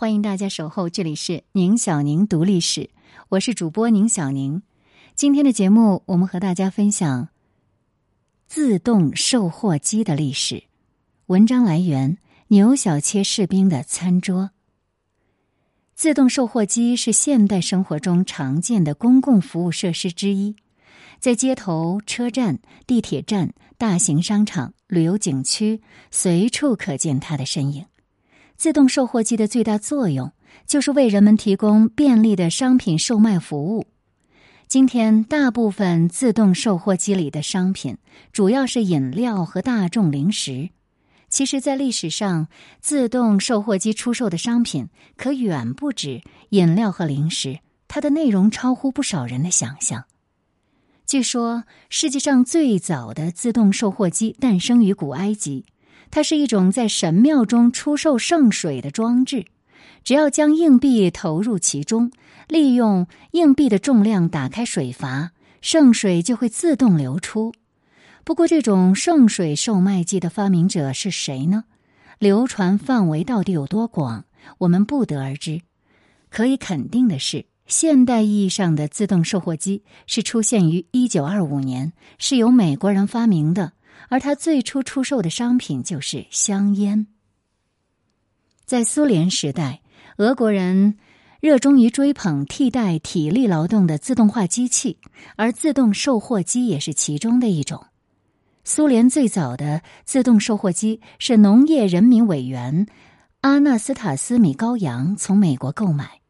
欢迎大家守候，这里是宁小宁读历史，我是主播宁小宁。今天的节目，我们和大家分享自动售货机的历史。文章来源：牛小切士兵的餐桌。自动售货机是现代生活中常见的公共服务设施之一，在街头、车站、地铁站、大型商场、旅游景区，随处可见它的身影。自动售货机的最大作用就是为人们提供便利的商品售卖服务。今天，大部分自动售货机里的商品主要是饮料和大众零食。其实，在历史上，自动售货机出售的商品可远不止饮料和零食，它的内容超乎不少人的想象。据说，世界上最早的自动售货机诞生于古埃及。它是一种在神庙中出售圣水的装置，只要将硬币投入其中，利用硬币的重量打开水阀，圣水就会自动流出。不过，这种圣水售卖机的发明者是谁呢？流传范围到底有多广，我们不得而知。可以肯定的是，现代意义上的自动售货机是出现于一九二五年，是由美国人发明的。而他最初出售的商品就是香烟。在苏联时代，俄国人热衷于追捧替代体力劳动的自动化机器，而自动售货机也是其中的一种。苏联最早的自动售货机是农业人民委员阿纳斯塔斯米高扬从美国购买，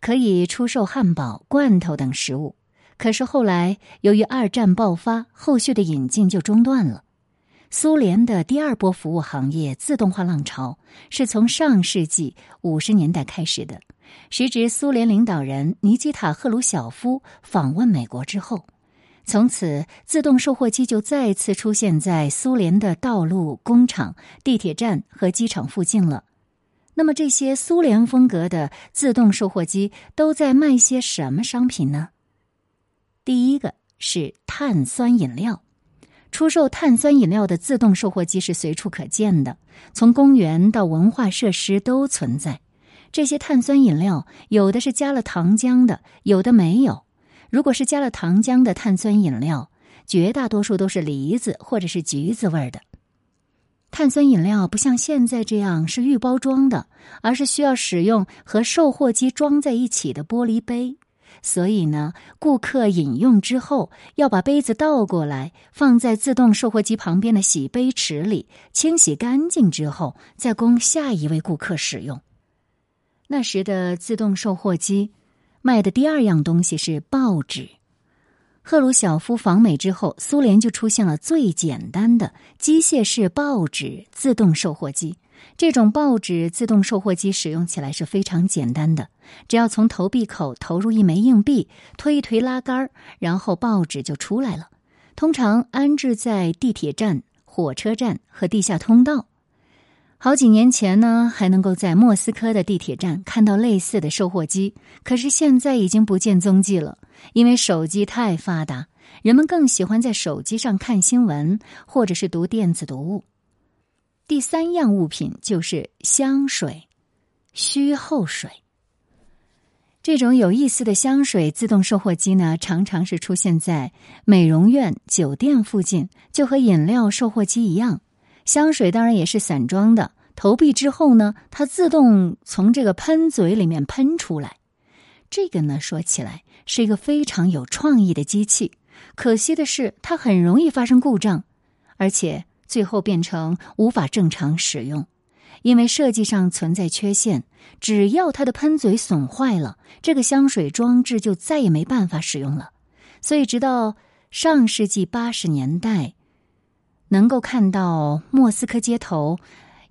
可以出售汉堡、罐头等食物。可是后来由于二战爆发，后续的引进就中断了。苏联的第二波服务行业自动化浪潮是从上世纪五十年代开始的。时值苏联领导人尼基塔·赫鲁晓夫访问美国之后，从此自动售货机就再次出现在苏联的道路、工厂、地铁站和机场附近了。那么，这些苏联风格的自动售货机都在卖些什么商品呢？第一个是碳酸饮料。出售碳酸饮料的自动售货机是随处可见的，从公园到文化设施都存在。这些碳酸饮料有的是加了糖浆的，有的没有。如果是加了糖浆的碳酸饮料，绝大多数都是梨子或者是橘子味儿的。碳酸饮料不像现在这样是预包装的，而是需要使用和售货机装在一起的玻璃杯。所以呢，顾客饮用之后要把杯子倒过来，放在自动售货机旁边的洗杯池里，清洗干净之后，再供下一位顾客使用。那时的自动售货机卖的第二样东西是报纸。赫鲁晓夫访美之后，苏联就出现了最简单的机械式报纸自动售货机。这种报纸自动售货机使用起来是非常简单的，只要从投币口投入一枚硬币，推一推拉杆，然后报纸就出来了。通常安置在地铁站、火车站和地下通道。好几年前呢，还能够在莫斯科的地铁站看到类似的售货机，可是现在已经不见踪迹了。因为手机太发达，人们更喜欢在手机上看新闻或者是读电子读物。第三样物品就是香水，虚后水。这种有意思的香水自动售货机呢，常常是出现在美容院、酒店附近，就和饮料售货机一样。香水当然也是散装的，投币之后呢，它自动从这个喷嘴里面喷出来。这个呢，说起来是一个非常有创意的机器，可惜的是它很容易发生故障，而且。最后变成无法正常使用，因为设计上存在缺陷。只要它的喷嘴损坏了，这个香水装置就再也没办法使用了。所以，直到上世纪八十年代，能够看到莫斯科街头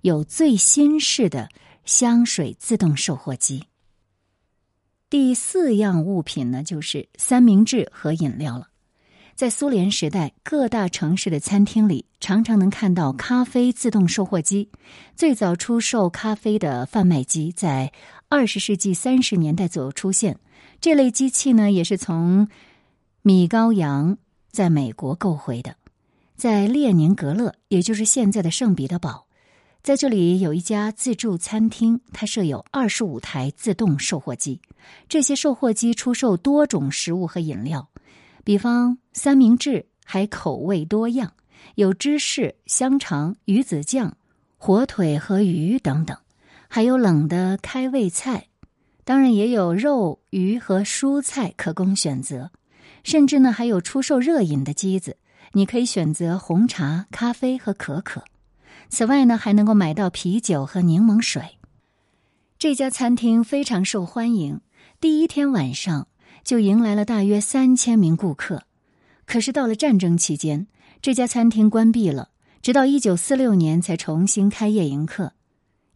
有最新式的香水自动售货机。第四样物品呢，就是三明治和饮料了。在苏联时代，各大城市的餐厅里常常能看到咖啡自动售货机。最早出售咖啡的贩卖机在二十世纪三十年代左右出现。这类机器呢，也是从米高扬在美国购回的。在列宁格勒，也就是现在的圣彼得堡，在这里有一家自助餐厅，它设有二十五台自动售货机，这些售货机出售多种食物和饮料，比方三明治，还口味多样，有芝士、香肠、鱼子酱、火腿和鱼等等，还有冷的开胃菜，当然也有肉、鱼和蔬菜可供选择，甚至呢还有出售热饮的机子，你可以选择红茶、咖啡和可可。此外呢，还能够买到啤酒和柠檬水。这家餐厅非常受欢迎，第一天晚上就迎来了大约三千名顾客。可是到了战争期间，这家餐厅关闭了，直到一九四六年才重新开业迎客。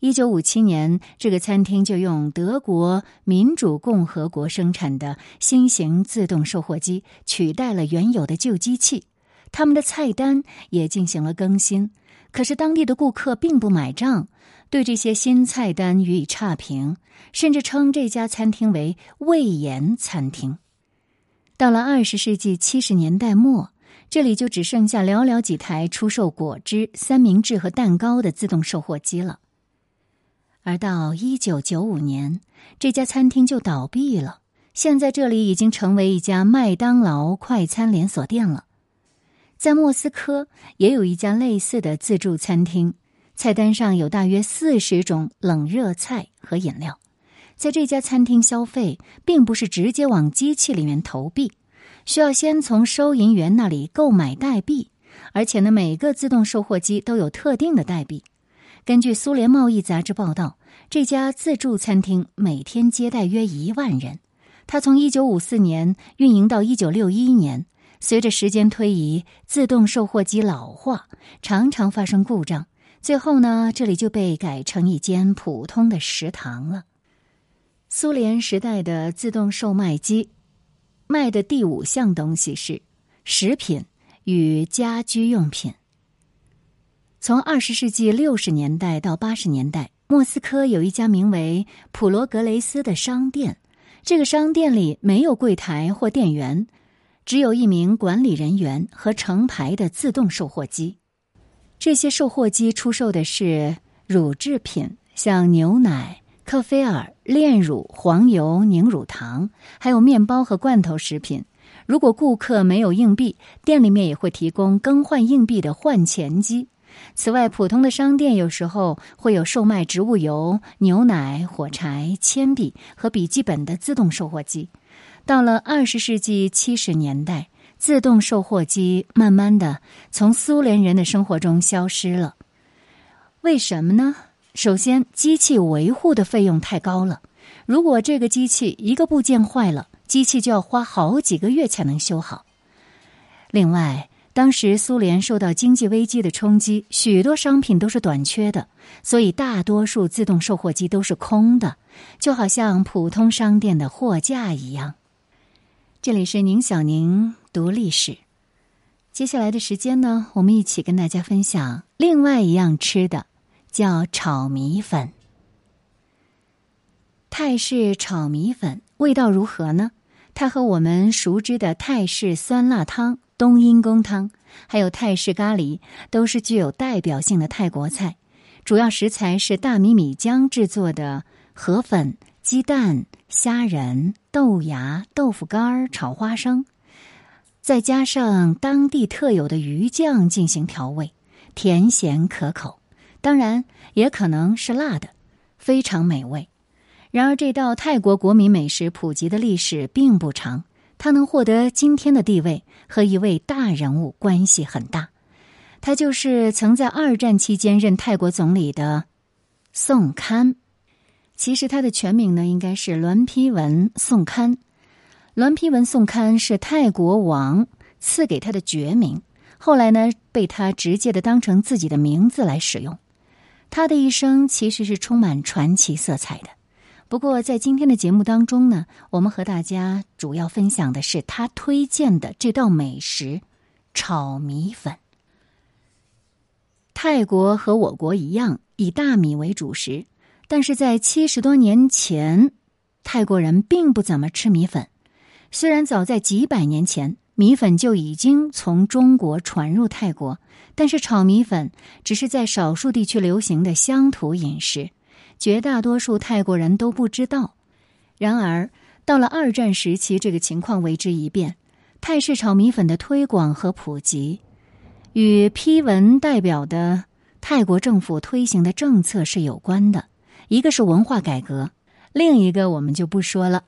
一九五七年，这个餐厅就用德国民主共和国生产的新型自动售货机取代了原有的旧机器，他们的菜单也进行了更新。可是当地的顾客并不买账，对这些新菜单予以差评，甚至称这家餐厅为“胃炎餐厅”。到了二十世纪七十年代末，这里就只剩下寥寥几台出售果汁、三明治和蛋糕的自动售货机了。而到一九九五年，这家餐厅就倒闭了。现在这里已经成为一家麦当劳快餐连锁店了。在莫斯科也有一家类似的自助餐厅，菜单上有大约四十种冷热菜和饮料。在这家餐厅消费，并不是直接往机器里面投币，需要先从收银员那里购买代币，而且呢，每个自动售货机都有特定的代币。根据苏联贸易杂志报道，这家自助餐厅每天接待约一万人。它从一九五四年运营到一九六一年。随着时间推移，自动售货机老化，常常发生故障。最后呢，这里就被改成一间普通的食堂了。苏联时代的自动售卖机卖的第五项东西是食品与家居用品。从二十世纪六十年代到八十年代，莫斯科有一家名为普罗格雷斯的商店，这个商店里没有柜台或店员。只有一名管理人员和成排的自动售货机。这些售货机出售的是乳制品，像牛奶、克菲尔、炼乳、黄油、凝乳糖，还有面包和罐头食品。如果顾客没有硬币，店里面也会提供更换硬币的换钱机。此外，普通的商店有时候会有售卖植物油、牛奶、火柴、铅笔和笔记本的自动售货机。到了二十世纪七十年代，自动售货机慢慢的从苏联人的生活中消失了。为什么呢？首先，机器维护的费用太高了。如果这个机器一个部件坏了，机器就要花好几个月才能修好。另外，当时苏联受到经济危机的冲击，许多商品都是短缺的，所以大多数自动售货机都是空的，就好像普通商店的货架一样。这里是宁小宁读历史。接下来的时间呢，我们一起跟大家分享另外一样吃的，叫炒米粉。泰式炒米粉味道如何呢？它和我们熟知的泰式酸辣汤、冬阴功汤，还有泰式咖喱，都是具有代表性的泰国菜。主要食材是大米米浆制作的河粉、鸡蛋。虾仁、豆芽、豆腐干、炒花生，再加上当地特有的鱼酱进行调味，甜咸可口。当然，也可能是辣的，非常美味。然而，这道泰国国民美食普及的历史并不长。它能获得今天的地位，和一位大人物关系很大。他就是曾在二战期间任泰国总理的宋堪。其实他的全名呢，应该是栾丕文宋堪。栾丕文宋堪是泰国王赐给他的绝名，后来呢，被他直接的当成自己的名字来使用。他的一生其实是充满传奇色彩的。不过，在今天的节目当中呢，我们和大家主要分享的是他推荐的这道美食——炒米粉。泰国和我国一样，以大米为主食。但是在七十多年前，泰国人并不怎么吃米粉。虽然早在几百年前，米粉就已经从中国传入泰国，但是炒米粉只是在少数地区流行的乡土饮食，绝大多数泰国人都不知道。然而，到了二战时期，这个情况为之一变。泰式炒米粉的推广和普及，与批文代表的泰国政府推行的政策是有关的。一个是文化改革，另一个我们就不说了。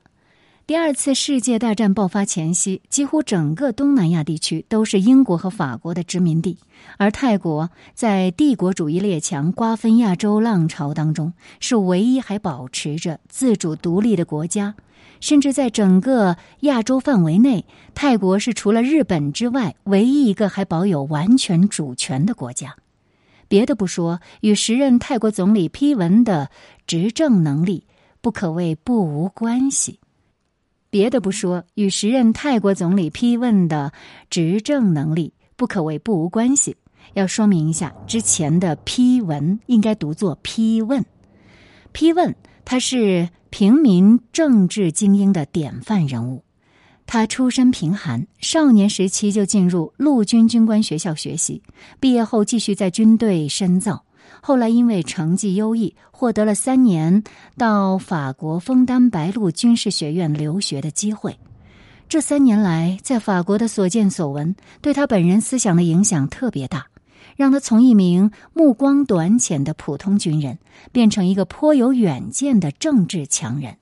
第二次世界大战爆发前夕，几乎整个东南亚地区都是英国和法国的殖民地，而泰国在帝国主义列强瓜分亚洲浪潮当中，是唯一还保持着自主独立的国家。甚至在整个亚洲范围内，泰国是除了日本之外唯一一个还保有完全主权的国家。别的不说，与时任泰国总理批文的执政能力不可谓不无关系。别的不说，与时任泰国总理批问的执政能力不可谓不无关系。要说明一下，之前的批文应该读作批问，批问他是。平民政治精英的典范人物，他出身贫寒，少年时期就进入陆军军官学校学习，毕业后继续在军队深造。后来因为成绩优异，获得了三年到法国枫丹白露军事学院留学的机会。这三年来，在法国的所见所闻，对他本人思想的影响特别大。让他从一名目光短浅的普通军人，变成一个颇有远见的政治强人。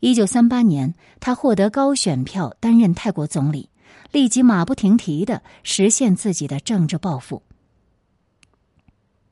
一九三八年，他获得高选票担任泰国总理，立即马不停蹄的实现自己的政治抱负。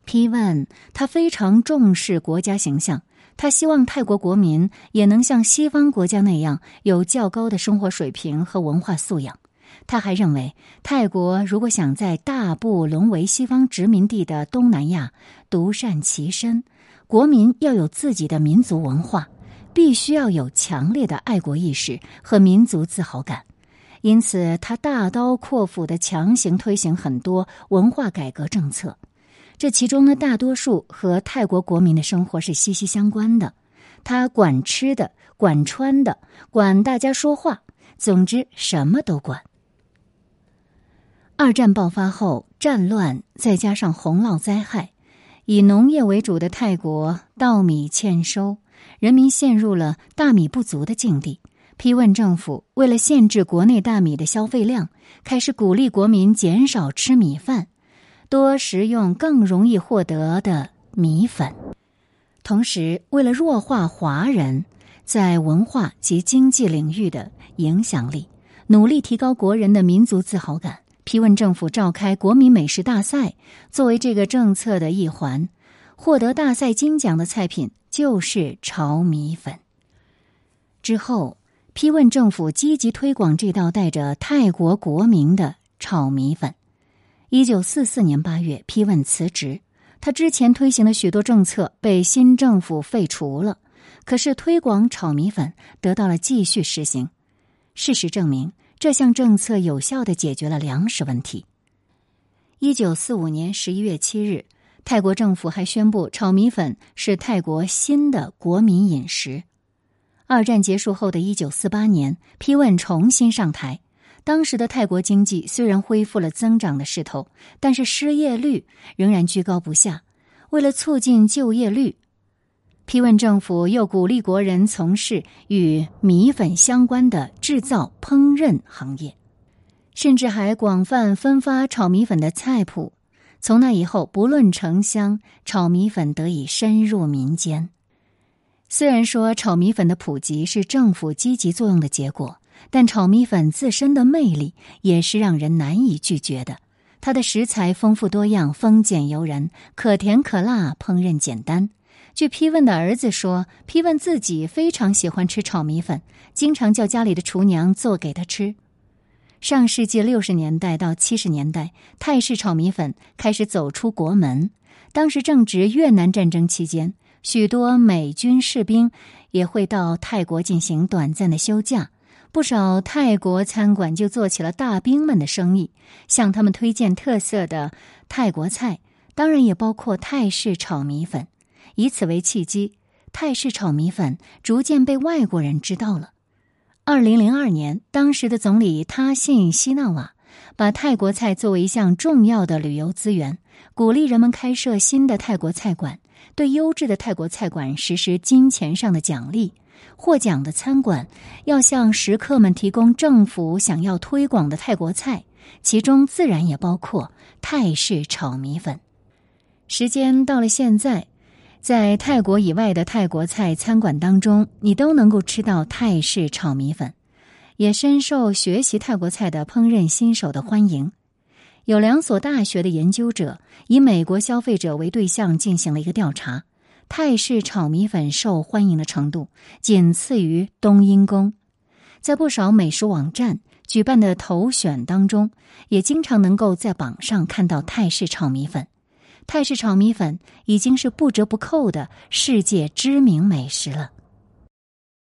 批问他非常重视国家形象，他希望泰国国民也能像西方国家那样有较高的生活水平和文化素养。他还认为，泰国如果想在大部沦为西方殖民地的东南亚独善其身，国民要有自己的民族文化，必须要有强烈的爱国意识和民族自豪感。因此，他大刀阔斧的强行推行很多文化改革政策，这其中呢大多数和泰国国民的生活是息息相关的。他管吃的，管穿的，管大家说话，总之什么都管。二战爆发后，战乱再加上洪涝灾害，以农业为主的泰国稻米欠收，人民陷入了大米不足的境地。批问政府为了限制国内大米的消费量，开始鼓励国民减少吃米饭，多食用更容易获得的米粉。同时，为了弱化华人在文化及经济领域的影响力，努力提高国人的民族自豪感。批问政府召开国民美食大赛，作为这个政策的一环，获得大赛金奖的菜品就是炒米粉。之后，批问政府积极推广这道带着泰国国名的炒米粉。一九四四年八月，批问辞职，他之前推行的许多政策被新政府废除了，可是推广炒米粉得到了继续实行。事实证明。这项政策有效的解决了粮食问题。一九四五年十一月七日，泰国政府还宣布炒米粉是泰国新的国民饮食。二战结束后的一九四八年，批问重新上台。当时的泰国经济虽然恢复了增长的势头，但是失业率仍然居高不下。为了促进就业率。批问政府又鼓励国人从事与米粉相关的制造、烹饪行业，甚至还广泛分发炒米粉的菜谱。从那以后，不论城乡，炒米粉得以深入民间。虽然说炒米粉的普及是政府积极作用的结果，但炒米粉自身的魅力也是让人难以拒绝的。它的食材丰富多样，丰俭由人，可甜可辣，烹饪简单。据批问的儿子说，批问自己非常喜欢吃炒米粉，经常叫家里的厨娘做给他吃。上世纪六十年代到七十年代，泰式炒米粉开始走出国门。当时正值越南战争期间，许多美军士兵也会到泰国进行短暂的休假，不少泰国餐馆就做起了大兵们的生意，向他们推荐特色的泰国菜，当然也包括泰式炒米粉。以此为契机，泰式炒米粉逐渐被外国人知道了。二零零二年，当时的总理他信希纳瓦把泰国菜作为一项重要的旅游资源，鼓励人们开设新的泰国菜馆，对优质的泰国菜馆实施金钱上的奖励。获奖的餐馆要向食客们提供政府想要推广的泰国菜，其中自然也包括泰式炒米粉。时间到了现在。在泰国以外的泰国菜餐馆当中，你都能够吃到泰式炒米粉，也深受学习泰国菜的烹饪新手的欢迎。有两所大学的研究者以美国消费者为对象进行了一个调查，泰式炒米粉受欢迎的程度仅次于冬阴功。在不少美食网站举办的头选当中，也经常能够在榜上看到泰式炒米粉。泰式炒米粉已经是不折不扣的世界知名美食了。